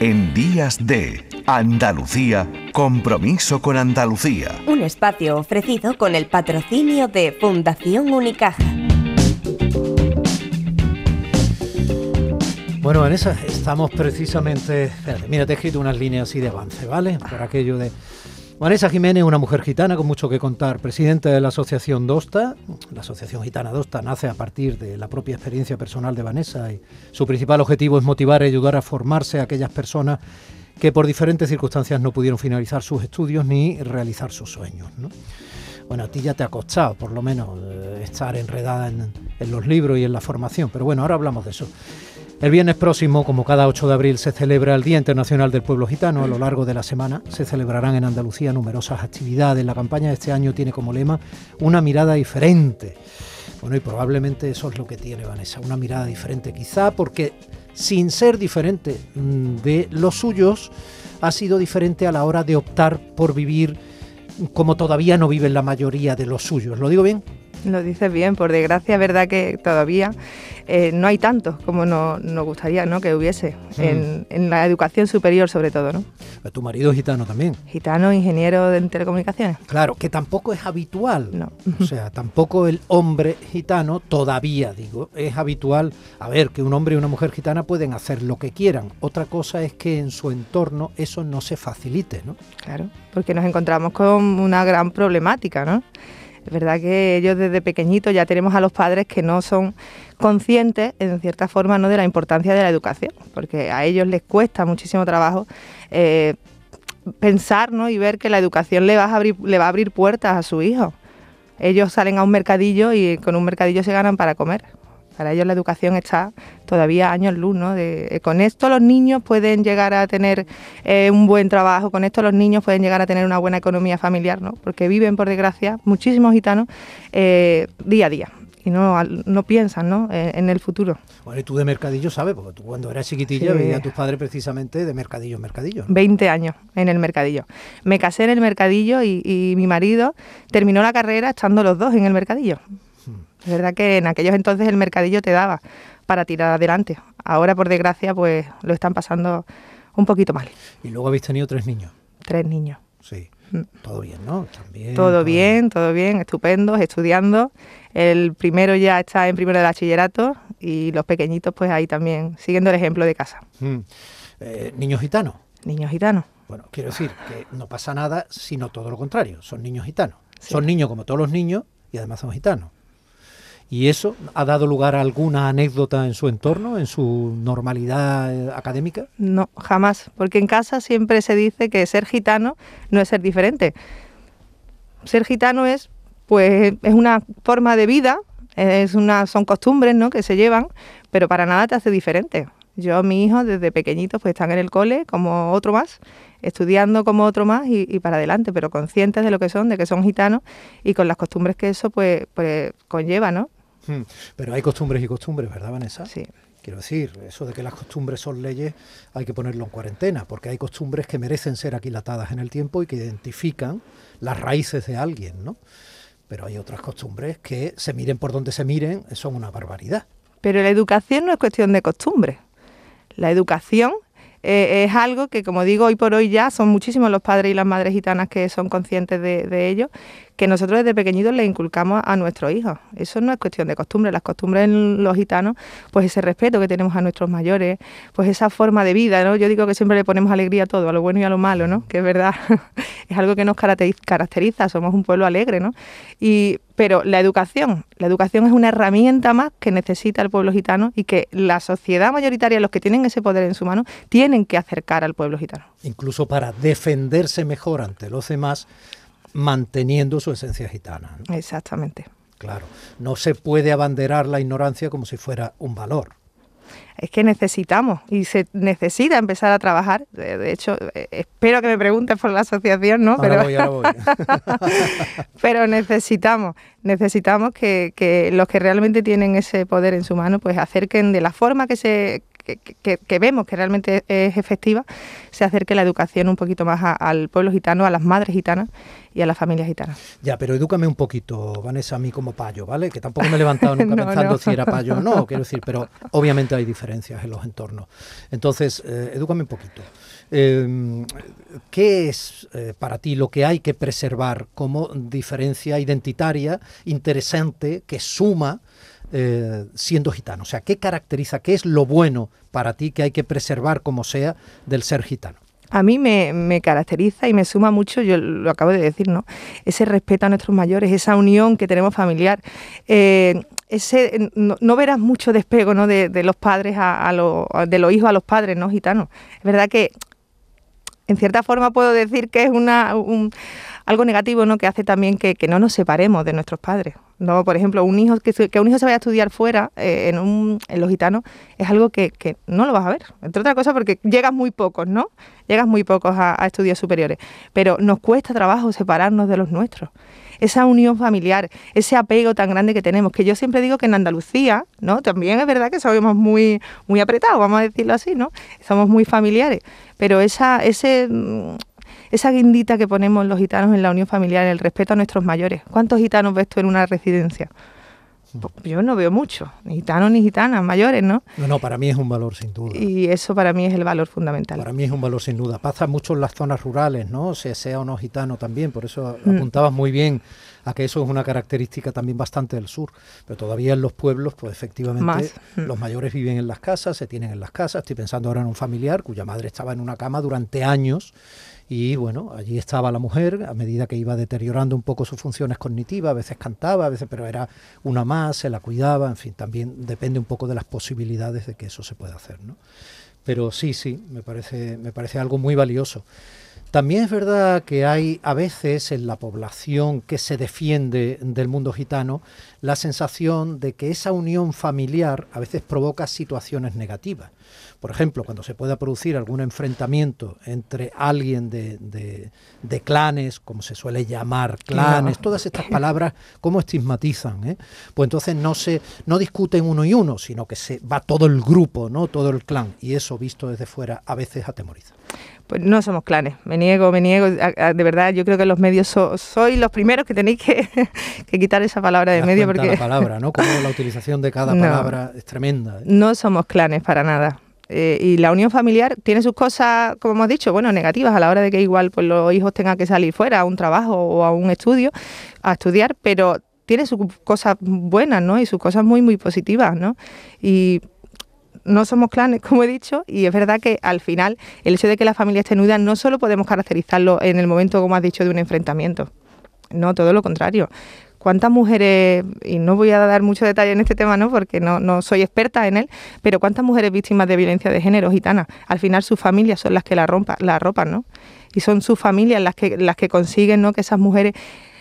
en Días de Andalucía, compromiso con Andalucía. Un espacio ofrecido con el patrocinio de Fundación Unicaja. Bueno, Vanessa, estamos precisamente... Espérate, mira, te he escrito unas líneas así de avance, ¿vale? Por aquello de... Vanessa Jiménez, una mujer gitana con mucho que contar, presidenta de la Asociación Dosta. La Asociación Gitana Dosta nace a partir de la propia experiencia personal de Vanessa y su principal objetivo es motivar y ayudar a formarse a aquellas personas que por diferentes circunstancias no pudieron finalizar sus estudios ni realizar sus sueños. Bueno, a ti ya te ha costado, por lo menos, eh, estar enredada en, en los libros y en la formación, pero bueno, ahora hablamos de eso. El viernes próximo, como cada 8 de abril, se celebra el Día Internacional del Pueblo Gitano. A lo largo de la semana se celebrarán en Andalucía numerosas actividades. La campaña de este año tiene como lema una mirada diferente. Bueno, y probablemente eso es lo que tiene Vanessa, una mirada diferente, quizá porque sin ser diferente mm, de los suyos, ha sido diferente a la hora de optar por vivir como todavía no viven la mayoría de los suyos. ¿Lo digo bien? Lo dices bien, por desgracia, es verdad que todavía eh, no hay tantos como nos gustaría ¿no? que hubiese, mm. en, la educación superior sobre todo. ¿no? Tu marido es gitano también. Gitano, ingeniero de telecomunicaciones. Claro, que tampoco es habitual. No. O sea, tampoco el hombre gitano, todavía digo, es habitual. A ver, que un hombre y una mujer gitana pueden hacer lo que quieran. Otra cosa es que en su entorno eso no se facilite, ¿no? Claro, porque nos encontramos con una gran problemática, ¿no? Es verdad que ellos desde pequeñitos ya tenemos a los padres que no son conscientes, en cierta forma, ¿no? de la importancia de la educación, porque a ellos les cuesta muchísimo trabajo eh, pensar y ver que la educación le va, a abrir, le va a abrir puertas a su hijo. Ellos salen a un mercadillo y con un mercadillo se ganan para comer. Para ellos la educación está todavía años luz, ¿no? De, eh, con esto los niños pueden llegar a tener eh, un buen trabajo, con esto los niños pueden llegar a tener una buena economía familiar, ¿no? Porque viven, por desgracia, muchísimos gitanos eh, día a día y no, no piensan ¿no? En, el futuro. Bueno, y tú de mercadillo sabes, porque tú cuando eras chiquitilla veías a tus padres precisamente de mercadillo en mercadillo. 20 años en el mercadillo. Me casé en el mercadillo y, y mi marido terminó la carrera estando los dos en el mercadillo. Es verdad que en aquellos entonces el mercadillo te daba para tirar adelante. Ahora, por desgracia, pues lo están pasando un poquito mal. Y luego habéis tenido tres niños. Tres niños. Sí. Mm. Todo bien, ¿no? También, todo, bien, todo bien, estupendo, estudiando. El primero ya está en primero de bachillerato y los pequeñitos pues ahí también, siguiendo el ejemplo de casa. Mm. Eh, ¿Niños gitanos? Niños gitanos. Bueno, quiero decir que no pasa nada, sino todo lo contrario, son niños gitanos. Son niños como todos los niños y además son gitanos. ¿Y eso ha dado lugar a alguna anécdota en su entorno, en su normalidad eh, académica? No, jamás, porque en casa siempre se dice que ser gitano no es ser diferente. Ser gitano es, pues, es una forma de vida, es una, son costumbres ¿no? que se llevan, pero para nada te hace diferente. Yo, mi hijo, desde pequeñitos, pues están en el cole como otro más, estudiando como otro más y, para adelante, pero conscientes de lo que son, de que son gitanos y con las costumbres que eso pues, pues conlleva, ¿no? Hmm. Pero hay costumbres y costumbres, ¿verdad, Vanessa? Sí. Quiero decir, eso de que las costumbres son leyes hay que ponerlo en cuarentena, porque hay costumbres que merecen ser aquilatadas en el tiempo y que identifican las raíces de alguien, ¿no? Pero hay otras costumbres que, se miren por donde se miren, son una barbaridad. Pero la educación no es cuestión de costumbres. La educación eh, es algo que, como digo, hoy por hoy ya son muchísimos los padres y las madres gitanas que son conscientes de, de ello que nosotros desde pequeñitos le inculcamos a nuestros hijos. Eso no es cuestión de costumbre, las costumbres en los gitanos, pues ese respeto que tenemos a nuestros mayores, pues esa forma de vida, ¿no? Yo digo que siempre le ponemos alegría a todo, a lo bueno y a lo malo, ¿no? Que es verdad, es algo que nos caracteriza, somos un pueblo alegre, ¿no? Y, pero la educación, la educación es una herramienta más que necesita el pueblo gitano y que la sociedad mayoritaria, los que tienen ese poder en su mano, tienen que acercar al pueblo gitano. Incluso para defenderse mejor ante los demás manteniendo su esencia gitana. Exactamente. Claro, no se puede abanderar la ignorancia como si fuera un valor. Es que necesitamos y se necesita empezar a trabajar. De, hecho, eh, espero que me preguntes por la asociación, ¿no? Pero, pero necesitamos, necesitamos que, que, los que realmente tienen ese poder en su mano, pues acerquen de la forma que se que, vemos que realmente es efectiva, se acerque la educación un poquito más al pueblo gitano, a las madres gitanas y a las familias gitanas. Ya, pero edúcame un poquito, Vanessa, a mí como payo, ¿vale? Que tampoco me he levantado nunca pensando si era payo o no, quiero decir, pero obviamente hay diferencias en los entornos. Entonces, eh, edúcame un poquito. Em, ¿Qué es eh, para ti lo que hay que preservar como diferencia identitaria interesante que suma eh, siendo gitano? O sea, ¿qué caracteriza, qué es lo bueno para ti que hay que preservar como sea del ser gitano? A mí me, caracteriza y me suma mucho, yo lo acabo de decir, ¿no? Ese respeto a nuestros mayores, esa unión que tenemos familiar. Eh, ese, no, verás mucho despego ¿no? de, los padres a, de los hijos a los padres, ¿no? Gitanos. Es verdad que en cierta forma puedo decir que es una, algo negativo, ¿no? Que hace también que, no nos separemos de nuestros padres. No, por ejemplo, un hijo que, un hijo se vaya a estudiar fuera eh, en, un, en los gitanos es algo que, no lo vas a ver. Entre otras cosas porque llegas muy pocos, ¿no? Llegas muy pocos a, a estudios superiores. Pero nos cuesta trabajo separarnos de los nuestros esa unión familiar, ese apego tan grande que tenemos, que yo siempre digo que en Andalucía, ¿no? También es verdad que somos muy, muy apretados, vamos a decirlo así, ¿no? Somos muy familiares, pero esa, ese, esa guindita que ponemos los gitanos en la unión familiar, el respeto a nuestros mayores. ¿Cuántos gitanos ves tú en una residencia? Pues yo no veo mucho, ni gitanos ni gitanas mayores, ¿no? No, no, para mí es un valor sin duda. Y eso para mí es el valor fundamental. Para mí es un valor sin duda. Pasa mucho en las zonas rurales, ¿no? O sea, sea o no gitano también, por eso mm. apuntabas muy bien a que eso es una característica también bastante del sur. Pero todavía en los pueblos, pues efectivamente, mm. los mayores viven en las casas, se tienen en las casas. Estoy pensando ahora en un familiar cuya madre estaba en una cama durante años y bueno, allí estaba la mujer, a medida que iba deteriorando un poco sus funciones cognitivas, a veces cantaba, a veces, pero era una más, se la cuidaba, en fin, también depende un poco de las posibilidades de que eso se pueda hacer, ¿no? Pero sí, sí, me parece, me parece algo muy valioso. También es verdad que hay a veces en la población que se defiende del mundo gitano la sensación de que esa unión familiar a veces provoca situaciones negativas. Por ejemplo, cuando se pueda producir algún enfrentamiento entre alguien de, clanes, como se suele llamar, clanes, todas estas palabras, ¿cómo estigmatizan? Eh? Pues entonces no se no discuten uno y uno, sino que se va todo el grupo, no todo el clan, y eso visto desde fuera a veces atemoriza. Pues no somos clanes, me niego, me niego. de verdad, yo creo que los medios sois los primeros que tenéis que, quitar esa palabra de medio. Porque... la palabra, ¿no? Como la utilización de cada palabra es tremenda. ¿eh? No somos clanes para nada. Eh, y la unión familiar tiene sus cosas, como hemos dicho, bueno, negativas a la hora de que igual pues, los hijos tengan que salir fuera a un trabajo o a un estudio, a estudiar, pero tiene sus cosas buenas, ¿no? Y sus cosas muy, muy positivas, ¿no? Y no somos clanes, como he dicho, y es verdad que al final el hecho de que la familia esté unida no solo podemos caracterizarlo en el momento, como has dicho, de un enfrentamiento, no, todo lo contrario. ¿Cuántas mujeres, y no voy a dar mucho detalle en este tema, ¿no? porque no, no soy experta en él, pero cuántas mujeres víctimas de violencia de género gitana, al final sus familias son las que la, rompa, la arropan, ¿no? Y son sus familias las que, las que consiguen ¿no? que esas mujeres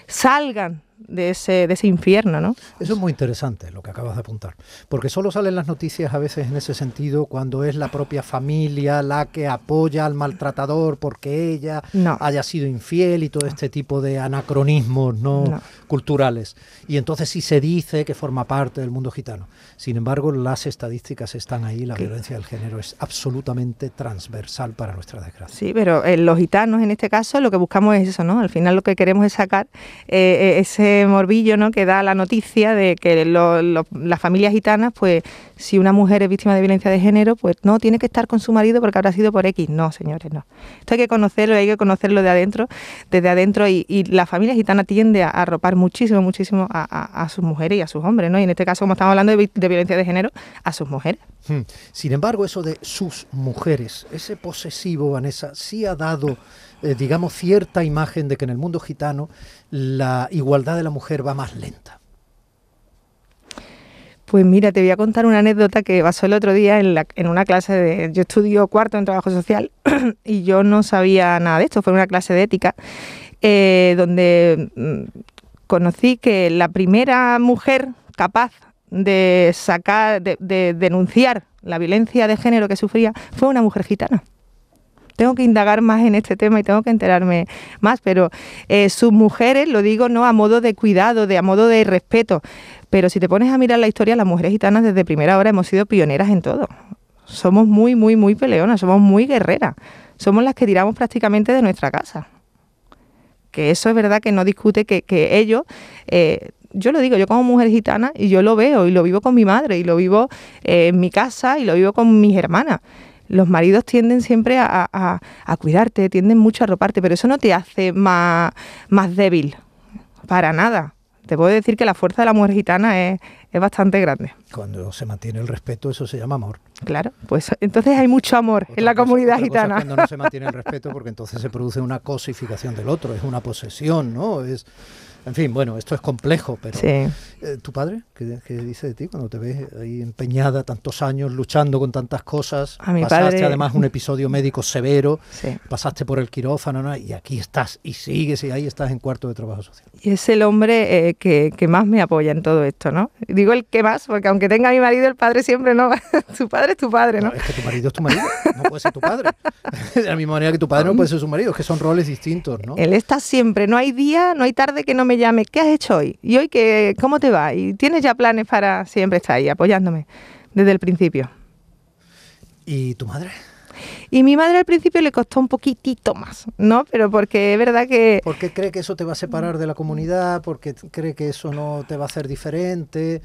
salgan de ese, de ese infierno, ¿no? Eso es muy interesante lo que acabas de apuntar, porque solo salen las noticias a veces en ese sentido cuando es la propia familia la que apoya al maltratador porque ella haya sido infiel y todo este tipo de anacronismos no, culturales. Y entonces sí se dice que forma parte del mundo gitano. Sin embargo, las estadísticas están ahí, la violencia del género es absolutamente transversal para nuestra desgracia. Sí, pero en los gitanos en este caso lo que buscamos es eso, ¿no? Al final lo que queremos es sacar eh, eh, ese morbillo ¿no? que da la noticia de que las familias gitanas, pues si una mujer es víctima de violencia de género, pues no tiene que estar con su marido porque habrá sido por X. No, señores, no. Esto hay que conocerlo, hay que conocerlo de adentro, desde adentro, y, la familia gitana tiende a arropar muchísimo, muchísimo a, sus mujeres y a sus hombres, ¿no? Y en este caso, como estamos hablando de, violencia de género, a sus mujeres. Hmm. Sin embargo, eso de sus mujeres, ese posesivo, Vanessa, sí ha dado eh, digamos, cierta imagen de que en el mundo gitano la igualdad de la mujer va más lenta. Pues mira, te voy a contar una anécdota que pasó el otro día en, en una clase de... Yo estudio cuarto en trabajo social y yo no sabía nada de esto, fue una clase de ética eh, donde mm, conocí que la primera mujer capaz de sacar, de denunciar la violencia de género que sufría fue una mujer gitana tengo que indagar más en este tema y tengo que enterarme más, pero eh, sus mujeres, lo digo no a modo de cuidado, de a modo de respeto, pero si te pones a mirar la historia, las mujeres gitanas desde primera hora hemos sido pioneras en todo. somos muy, muy, muy peleonas, somos muy guerreras. Somos las que tiramos prácticamente de nuestra casa. Que eso es verdad que no discute que, ellos, eh, yo lo digo, yo como mujer gitana y yo lo veo y lo vivo con mi madre y lo vivo eh, en mi casa y lo vivo con mis hermanas los maridos tienden siempre a, a, cuidarte, tienden mucho a arroparte, pero eso no te hace más, más débil, para nada. Te puedo decir que la fuerza de la mujer gitana es, es bastante grande. Cuando se mantiene el respeto, eso se llama amor. Claro, pues entonces hay mucho amor en la comunidad gitana. cuando no se mantiene el respeto, porque entonces se produce una cosificación del otro, es una posesión, ¿no? Es, en fin, bueno, esto es complejo, pero eh, ¿tu padre qué, dice de ti cuando te ves ahí empeñada tantos años luchando con tantas cosas? A mi pasaste además un episodio médico severo, pasaste por el quirófano ¿no? y aquí estás y sigues y ahí estás en cuarto de trabajo social. Y es el hombre eh, que, que, más me apoya en todo esto, ¿no? Digo el que más, porque aunque tenga a mi marido, el padre siempre no. tu padre es tu padre, ¿no? es que tu marido es tu marido, no puede ser tu padre. de la misma manera que tu padre no puede ser su marido, es que son roles distintos, ¿no? Él está siempre, no hay día, no hay tarde que no me llame, ¿qué has hecho hoy? ¿Y hoy qué, cómo te va? ¿Y tienes ya planes para siempre estar ahí apoyándome desde el principio? ¿Y tu madre? Y mi madre al principio le costó un poquitito más, ¿no? Pero porque es verdad que... Porque cree que eso te va a separar de la comunidad, porque cree que eso no te va a hacer diferente,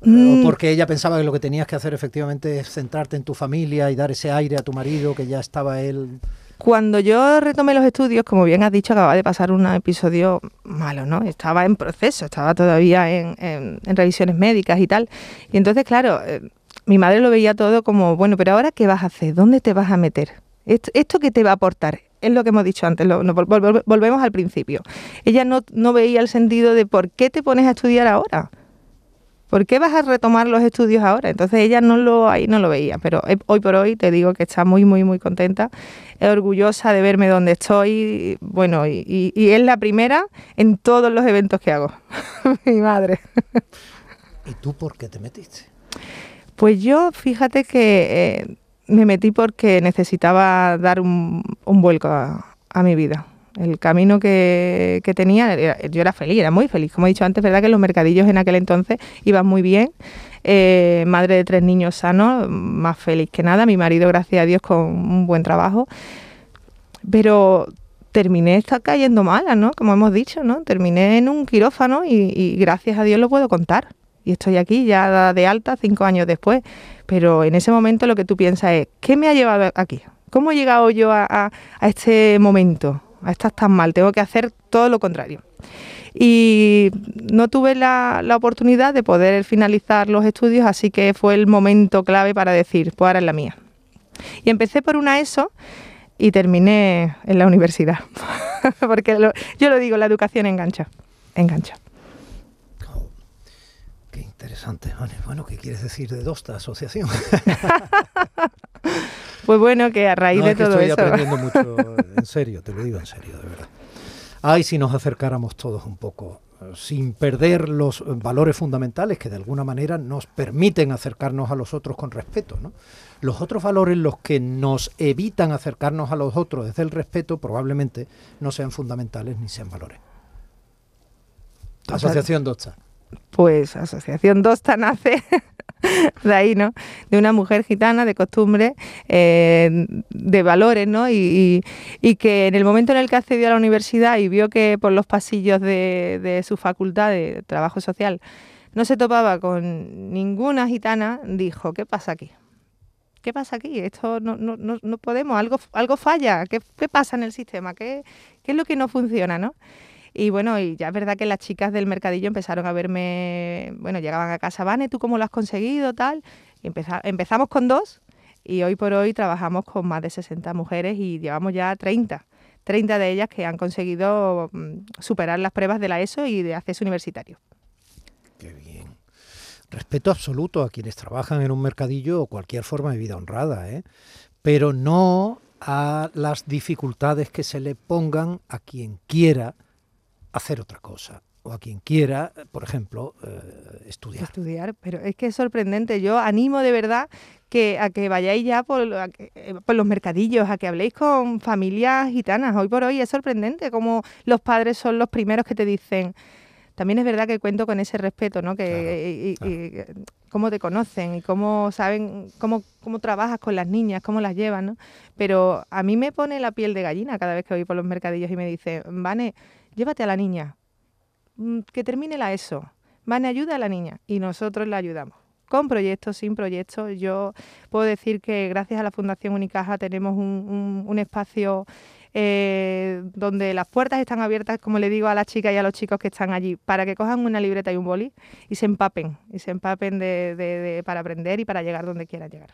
o mm. porque ella pensaba que lo que tenías que hacer efectivamente es centrarte en tu familia y dar ese aire a tu marido, que ya estaba él cuando yo retomé los estudios, como bien has dicho, acababa de pasar un episodio malo, ¿no? Estaba en proceso, estaba todavía en, revisiones médicas y tal. Y entonces, claro, eh, mi madre lo veía todo como, bueno, pero ahora ¿qué vas a hacer? ¿Dónde te vas a meter? ¿Esto, esto qué te va a aportar? Es lo que hemos dicho antes, volvemos al principio. Ella no veía el sentido de por qué te pones a estudiar ahora. ¿Por qué vas a retomar los estudios ahora? Entonces ella no lo, ahí no lo veía, pero hoy por hoy te digo que está muy, muy, muy contenta, es orgullosa de verme donde estoy, bueno, y, es la primera en todos los eventos que hago, mi madre. ¿Y tú por qué te metiste? Pues yo, fíjate que eh, me metí porque necesitaba dar un, vuelco a mi vida el camino que, tenía, yo era feliz, era muy feliz. Como he dicho antes, verdad que los mercadillos en aquel entonces iban muy bien. Eh, madre de tres niños sanos, más feliz que nada. Mi marido, gracias a Dios, con un buen trabajo. Pero terminé está cayendo mala, ¿no? Como hemos dicho, ¿no? Terminé en un quirófano y, gracias a Dios lo puedo contar. Y estoy aquí ya de alta cinco años después. Pero en ese momento lo que tú piensas es, ¿qué me ha llevado aquí? ¿Cómo he llegado yo a este momento? Estás tan mal, tengo que hacer todo lo contrario. Y no tuve la, oportunidad de poder finalizar los estudios, así que fue el momento clave para decir, pues ahora es la mía. Y empecé por una ESO y terminé en la universidad, porque yo lo digo, la educación engancha, engancha. Qué interesante, Bueno, ¿qué quieres decir de DOSTA, asociación? Pues bueno, que a raíz de todo estoy eso. aprendiendo mucho, en serio, te lo digo en serio, de verdad. Ay, si nos acercáramos todos un poco, sin perder los valores fundamentales que de alguna manera nos permiten acercarnos a los otros con respeto. ¿no? Los otros valores, los que nos evitan acercarnos a los otros desde el respeto, probablemente no sean fundamentales ni sean valores. Asociación Dosta. Pues Asociación Dosta nace de ahí, ¿no? De una mujer gitana de costumbre, eh, de valores, ¿no? Y, que en el momento en el que accedió a la universidad y vio que por los pasillos de, su facultad de trabajo social no se topaba con ninguna gitana, dijo, ¿qué pasa aquí? ¿Qué pasa aquí? Esto no, no, no, podemos, algo, algo falla, ¿Qué, ¿qué, pasa en el sistema? ¿Qué, ¿Qué es lo que no funciona, no? Y bueno, y ya es verdad que las chicas del mercadillo empezaron a verme, bueno, llegaban a casa, Vane, ¿tú cómo lo has conseguido? Tal. Y empezamos con dos y hoy por hoy trabajamos con más de 60 mujeres y llevamos ya 30. 30 de ellas que han conseguido mm, superar las pruebas de la ESO y de acceso universitario. Qué bien. Respeto absoluto a quienes trabajan en un mercadillo o cualquier forma de vida honrada, ¿eh? pero no a las dificultades que se le pongan a quien quiera hacer otra cosa o a quien quiera, por ejemplo, eh, estudiar. Estudiar, pero es que es sorprendente. Yo animo de verdad que a que vayáis ya por, eh, por, los mercadillos, a que habléis con familias gitanas. Hoy por hoy es sorprendente como los padres son los primeros que te dicen, también es verdad que cuento con ese respeto, ¿no? Que, y, cómo te conocen y cómo saben, cómo, cómo trabajas con las niñas, cómo las llevan, ¿no? Pero a mí me pone la piel de gallina cada vez que voy por los mercadillos y me dice, Vane, llévate a la niña, mm, que termine la ESO, Vane, ayuda a la niña. Y nosotros la ayudamos. Con proyectos, sin proyectos. Yo puedo decir que gracias a la Fundación Unicaja tenemos un, un espacio eh, donde las puertas están abiertas, como le digo a las chicas y a los chicos que están allí, para que cojan una libreta y un boli y se empapen, y se empapen de, para aprender y para llegar donde quieran llegar.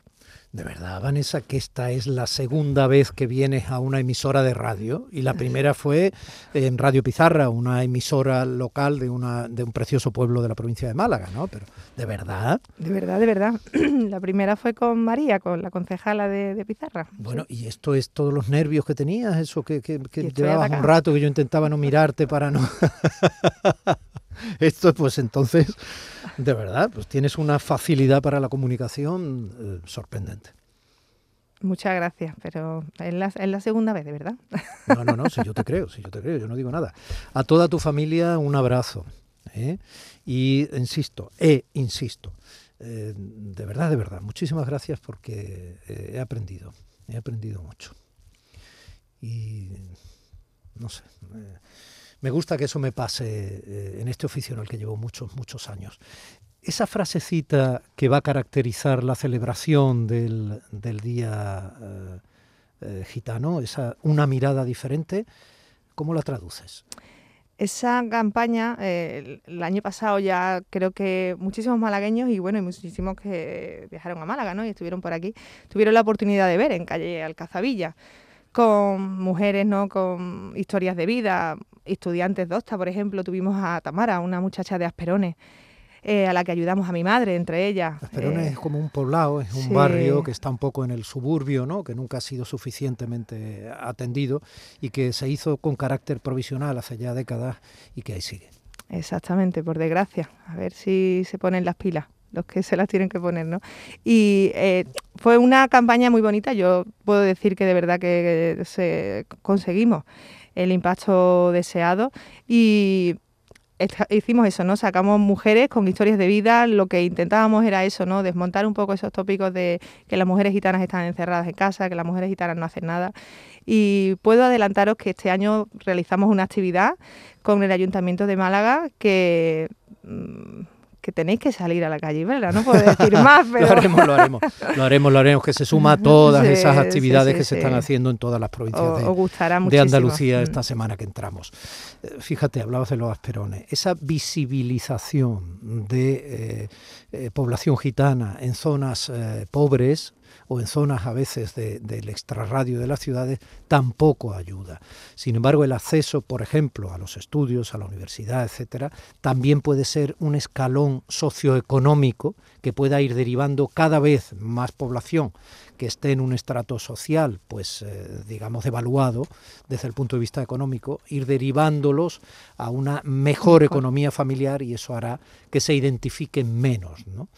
De verdad, Vanessa, que esta es la segunda vez que vienes a una emisora de radio y la primera fue en Radio Pizarra, una emisora local de, una, de un precioso pueblo de la provincia de Málaga, ¿no? Pero, ¿de verdad? De verdad, de verdad. la primera fue con María, con la concejala de, Pizarra. Bueno, ¿y esto es todos los nervios que tenías? Eso que, que, llevabas un rato que yo intentaba no mirarte para no... Esto, pues entonces, de verdad, pues tienes una facilidad para la comunicación eh, sorprendente. Muchas gracias, pero es la, la, segunda vez, de verdad. No, no, no, si yo te creo, si yo te creo, yo no digo nada. A toda tu familia un abrazo. ¿eh? Y insisto, e insisto, eh, de verdad, de verdad, muchísimas gracias porque he aprendido, he aprendido mucho. Y no sé. Me gusta que eso me pase eh, en este oficio en el que llevo muchos, muchos años. Esa frasecita que va a caracterizar la celebración del, día eh, eh, gitano, esa una mirada diferente, ¿cómo la traduces? Esa campaña, el año pasado ya creo que muchísimos malagueños y bueno, y muchísimos que viajaron a Málaga ¿no? y estuvieron por aquí, tuvieron la oportunidad de ver en calle Alcazavilla con mujeres, ¿no? Con historias de vida, estudiantes de OSTA, por ejemplo, tuvimos a Tamara, una muchacha de Asperones, eh, a la que ayudamos a mi madre, entre ellas. Asperones eh, es como un poblado, es un barrio que está un poco en el suburbio, ¿no? que nunca ha sido suficientemente atendido y que se hizo con carácter provisional hace ya décadas y que ahí sigue. Exactamente, por desgracia. A ver si se ponen las pilas los que se las tienen que poner, ¿no? Y eh, fue una campaña muy bonita, yo puedo decir que de verdad que se conseguimos el impacto deseado y hicimos eso, ¿no? Sacamos mujeres con historias de vida, lo que intentábamos era eso, ¿no? Desmontar un poco esos tópicos de que las mujeres gitanas están encerradas en casa, que las mujeres gitanas no hacen nada. Y puedo adelantaros que este año realizamos una actividad con el Ayuntamiento de Málaga que mm, que tenéis que salir a la calle, ¿verdad? No puedo decir más, pero... lo haremos, lo haremos, lo haremos, lo haremos, que se suma a todas esas actividades que se están haciendo en todas las provincias de, Andalucía esta mm. semana que entramos. Eh, fíjate, hablabas de los asperones, esa visibilización de eh, eh, población gitana en zonas pobres, o en zonas a veces del extrarradio de las ciudades tampoco ayuda. Sin embargo, el acceso, por ejemplo, a los estudios, a la universidad, etcétera, también puede ser un escalón socioeconómico que pueda ir derivando cada vez más población que esté en un estrato social, pues eh, digamos devaluado desde el punto de vista económico, ir derivándolos a una mejor economía familiar y eso hará que se identifiquen menos, ¿no?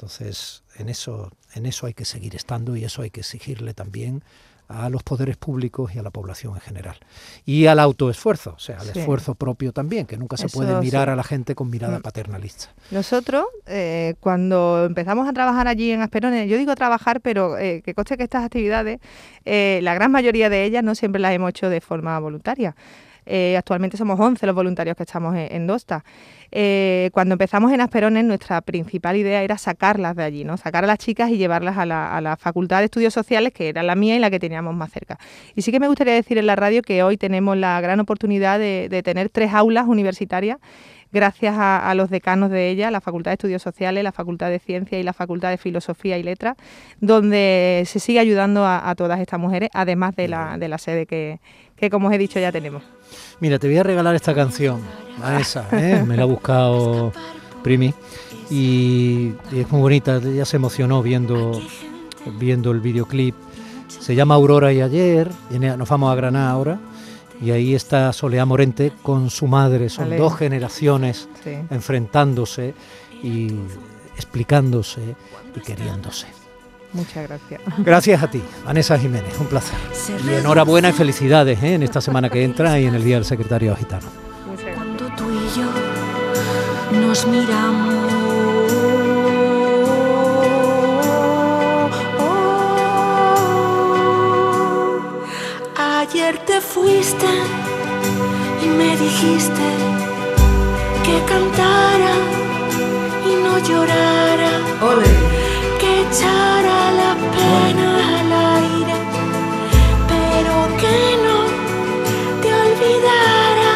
Entonces, en eso, en eso hay que seguir estando y eso hay que exigirle también a los poderes públicos y a la población en general. Y al autoesfuerzo, o sea, al esfuerzo propio también, que nunca se puede mirar a la gente con mirada mm. paternalista. Nosotros, eh, cuando empezamos a trabajar allí en Asperones, yo digo trabajar, pero eh, que coste que estas actividades, eh, la gran mayoría de ellas no siempre las hemos hecho de forma voluntaria. Eh, actualmente somos 11 los voluntarios que estamos en, Dosta. Eh, cuando empezamos en Asperones, nuestra principal idea era sacarlas de allí, ¿no? sacar a las chicas y llevarlas a la, Facultad de Estudios Sociales, que era la mía y la que teníamos más cerca. Y sí que me gustaría decir en la radio que hoy tenemos la gran oportunidad de, tener tres aulas universitarias gracias a, los decanos de ella, la Facultad de Estudios Sociales, la Facultad de Ciencia y la Facultad de Filosofía y Letras, donde se sigue ayudando a, todas estas mujeres, además de la, de la sede que, que, como os he dicho, ya tenemos. Mira, te voy a regalar esta canción, a esa, ¿eh? me la ha buscado Primi y, es muy bonita, ella se emocionó viendo, viendo el videoclip. Se llama Aurora y ayer, nos vamos a Granada ahora y ahí está Soleá Morente con su madre, son dos generaciones enfrentándose y explicándose y queriéndose. Muchas gracias. Gracias a ti, Vanessa Jiménez, un placer. Y enhorabuena y felicidades ¿eh? en esta semana que entra y en el Día del Secretario Gitano. Cuando tú y yo nos miramos. Ayer te fuiste y me dijiste que cantara y no llorara, que echara la pena al aire, pero que no te olvidara.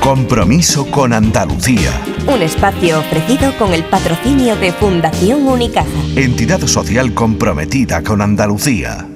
Compromiso con Andalucía. Un espacio ofrecido con el patrocinio de Fundación Unicaja. Entidad social comprometida con Andalucía.